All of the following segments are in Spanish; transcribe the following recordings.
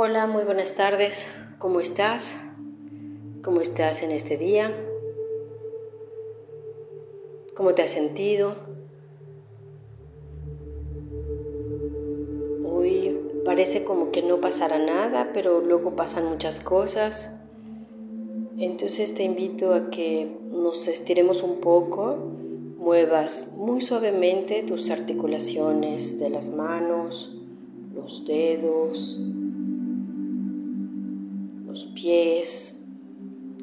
Hola, muy buenas tardes. ¿Cómo estás? ¿Cómo estás en este día? ¿Cómo te has sentido? Hoy parece como que no pasará nada, pero luego pasan muchas cosas. Entonces te invito a que nos estiremos un poco, muevas muy suavemente tus articulaciones de las manos, los dedos, pies,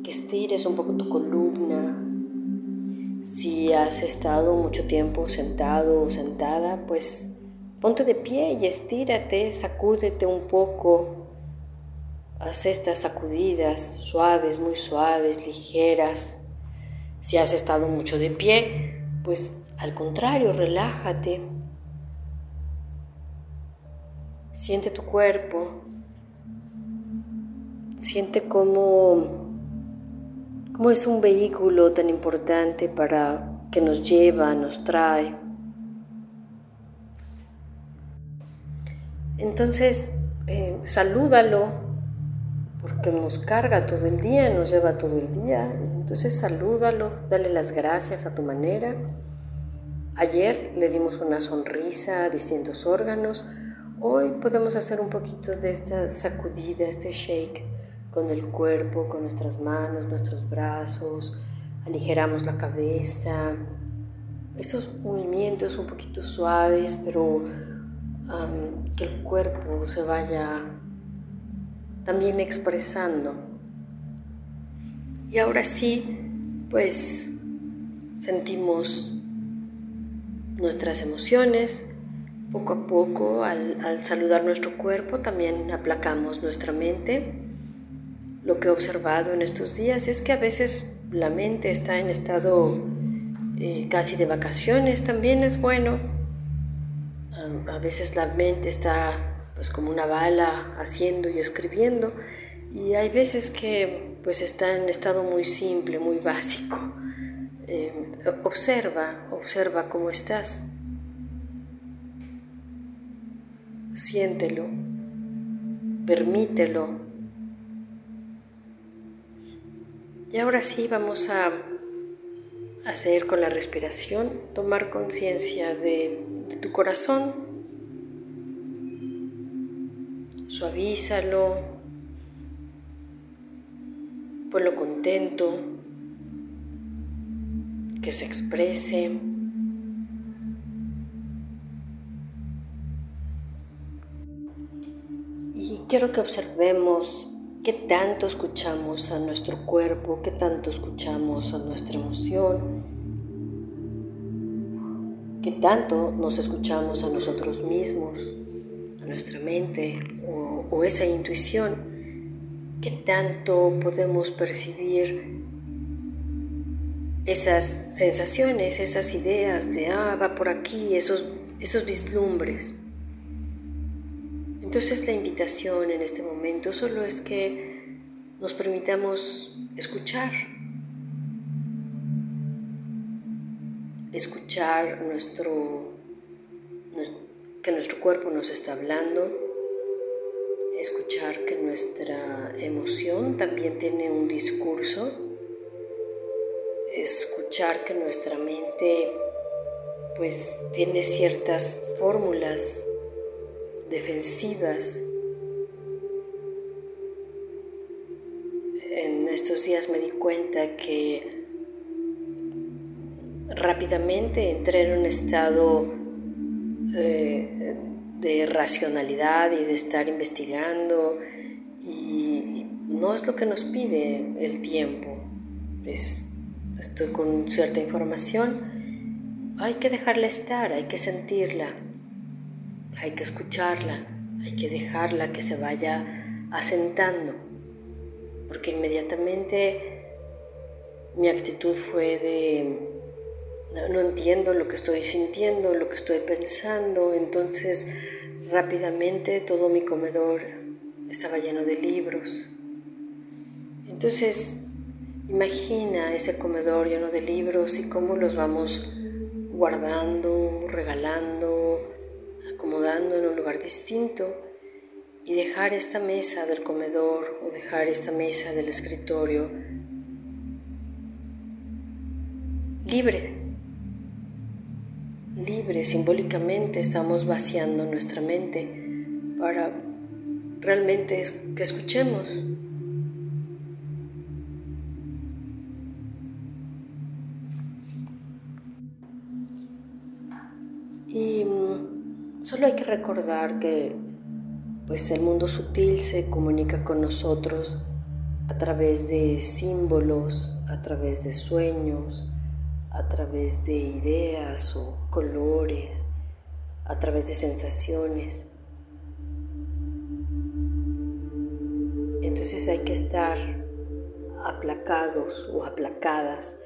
que estires un poco tu columna. Si has estado mucho tiempo sentado o sentada, pues ponte de pie y estírate, sacúdete un poco. Haz estas sacudidas suaves, muy suaves, ligeras. Si has estado mucho de pie, pues al contrario, relájate. Siente tu cuerpo, Siente cómo, cómo es un vehículo tan importante para que nos lleva, nos trae. Entonces, eh, salúdalo, porque nos carga todo el día, nos lleva todo el día. Entonces, salúdalo, dale las gracias a tu manera. Ayer le dimos una sonrisa a distintos órganos. Hoy podemos hacer un poquito de esta sacudida, este shake con el cuerpo, con nuestras manos, nuestros brazos, aligeramos la cabeza. Estos movimientos un poquito suaves, pero que el cuerpo se vaya también expresando. Y ahora sí, pues sentimos nuestras emociones. Poco a poco, al, al saludar nuestro cuerpo, también aplacamos nuestra mente lo que he observado en estos días es que a veces la mente está en estado eh, casi de vacaciones, también es bueno. A veces la mente está pues como una bala haciendo y escribiendo y hay veces que pues está en estado muy simple, muy básico. Eh, observa, observa cómo estás. Siéntelo, permítelo Y ahora sí vamos a hacer con la respiración, tomar conciencia de, tu corazón, suavízalo, ponlo contento, que se exprese. Y quiero que observemos ¿Qué tanto escuchamos a nuestro cuerpo? ¿Qué tanto escuchamos a nuestra emoción? ¿Qué tanto nos escuchamos a nosotros mismos, a nuestra mente o, esa intuición? ¿Qué tanto podemos percibir esas sensaciones, esas ideas de, ah, va por aquí, esos, esos vislumbres? Entonces la invitación en este momento solo es que nos permitamos escuchar, escuchar nuestro, que nuestro cuerpo nos está hablando, escuchar que nuestra emoción también tiene un discurso, escuchar que nuestra mente pues tiene ciertas fórmulas defensivas. En estos días me di cuenta que rápidamente entré en un estado eh, de racionalidad y de estar investigando y, no es lo que nos pide el tiempo. estoy con cierta información, hay que dejarla estar, hay que sentirla hay que escucharla, hay que dejarla que se vaya asentando, porque inmediatamente mi actitud fue de no entiendo lo que estoy sintiendo, lo que estoy pensando, entonces rápidamente todo mi comedor estaba lleno de libros. Entonces, imagina ese comedor lleno de libros y cómo los vamos guardando, regalando, en un lugar distinto y dejar esta mesa del comedor o dejar esta mesa del escritorio libre. Libre, simbólicamente estamos vaciando nuestra mente para realmente que escuchemos. Y solo hay que recordar que pues el mundo sutil se comunica con nosotros a través de símbolos, a través de sueños, a través de ideas o colores, a través de sensaciones. Entonces hay que estar aplacados o aplacadas,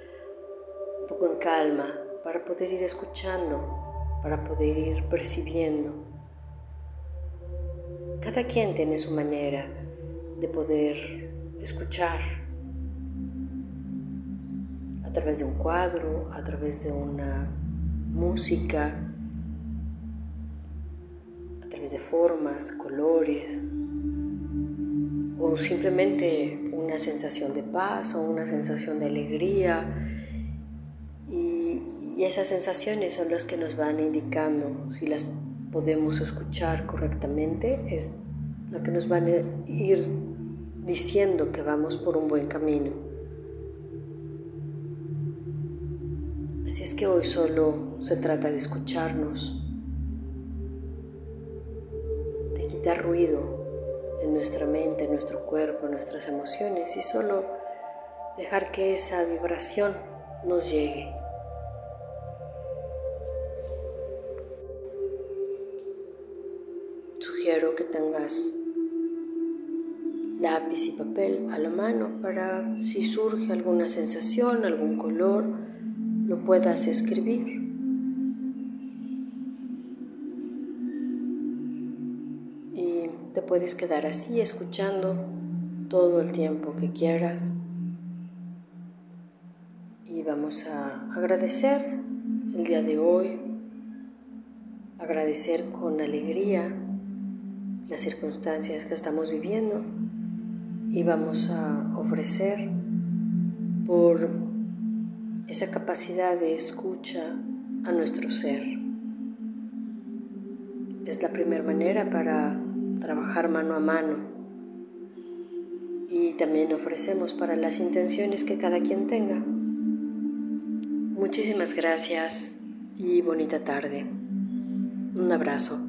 un poco en calma, para poder ir escuchando, para poder ir percibiendo. Cada quien tiene su manera de poder escuchar a través de un cuadro, a través de una música, a través de formas, colores, o simplemente una sensación de paz o una sensación de alegría. Y, esas sensaciones son las que nos van indicando si las podemos escuchar correctamente es lo que nos van a ir diciendo que vamos por un buen camino. Así es que hoy solo se trata de escucharnos, de quitar ruido en nuestra mente, en nuestro cuerpo, en nuestras emociones y solo dejar que esa vibración nos llegue. Que tengas lápiz y papel a la mano para si surge alguna sensación, algún color, lo puedas escribir. Y te puedes quedar así escuchando todo el tiempo que quieras. Y vamos a agradecer el día de hoy, agradecer con alegría las circunstancias que estamos viviendo y vamos a ofrecer por esa capacidad de escucha a nuestro ser. Es la primera manera para trabajar mano a mano y también ofrecemos para las intenciones que cada quien tenga. Muchísimas gracias y bonita tarde. Un abrazo.